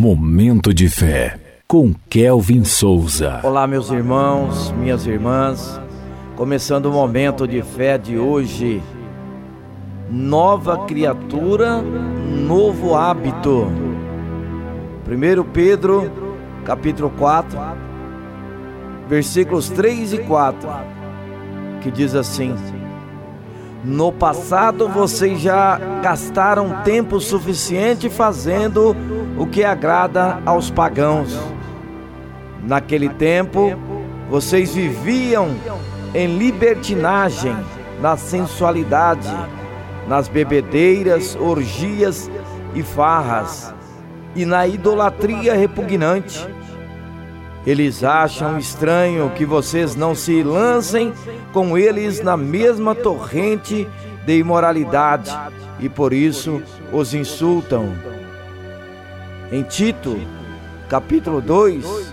Momento de fé com Kelvin Souza. Olá, meus irmãos, minhas irmãs. Começando o momento de fé de hoje. Nova criatura, novo hábito. 1 Pedro, capítulo 4, versículos 3 e 4, que diz assim: No passado vocês já gastaram tempo suficiente fazendo o que agrada aos pagãos. Naquele tempo, vocês viviam em libertinagem, na sensualidade, nas bebedeiras, orgias e farras, e na idolatria repugnante. Eles acham estranho que vocês não se lancem com eles na mesma torrente de imoralidade e por isso os insultam. Em Tito, capítulo 2,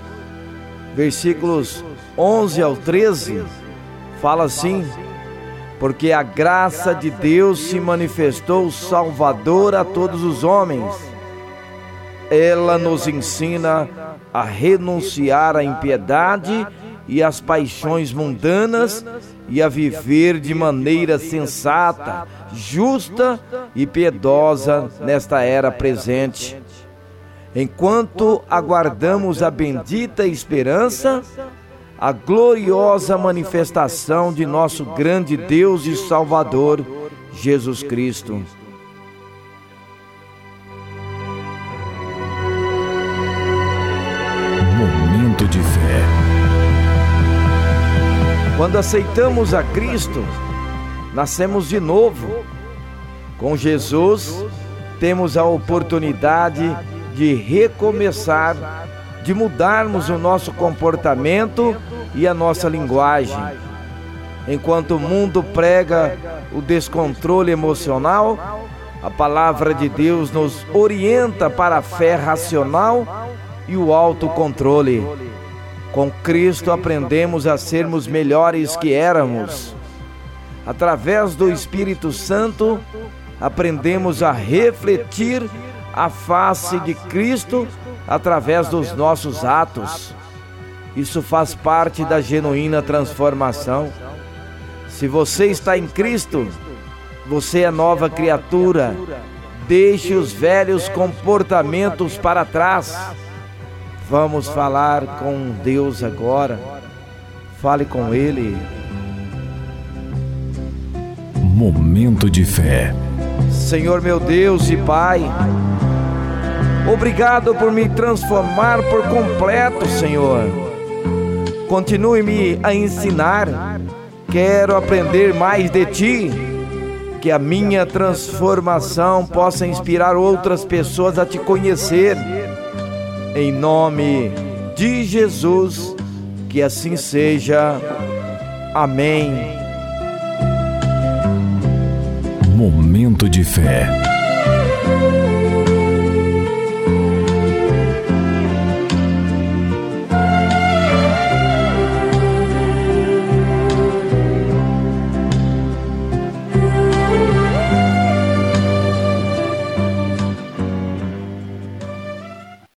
versículos 11 ao 13, fala assim: Porque a graça de Deus se manifestou salvadora a todos os homens. Ela nos ensina a renunciar à impiedade e às paixões mundanas e a viver de maneira sensata, justa e piedosa nesta era presente enquanto aguardamos a bendita esperança, a gloriosa manifestação de nosso grande Deus e Salvador, Jesus Cristo. Quando aceitamos a Cristo, nascemos de novo. Com Jesus, temos a oportunidade de recomeçar, de mudarmos o nosso comportamento e a nossa linguagem. Enquanto o mundo prega o descontrole emocional, a palavra de Deus nos orienta para a fé racional e o autocontrole. Com Cristo aprendemos a sermos melhores que éramos. Através do Espírito Santo, aprendemos a refletir a face de Cristo através dos nossos atos. Isso faz parte da genuína transformação. Se você está em Cristo, você é nova criatura. Deixe os velhos comportamentos para trás. Vamos falar com Deus agora. Fale com Ele. Momento de fé. Senhor meu Deus e Pai, Obrigado por me transformar por completo, Senhor. Continue-me a ensinar. Quero aprender mais de Ti. Que a minha transformação possa inspirar outras pessoas a Te conhecer. Em nome de Jesus, que assim seja. Amém. Momento de fé.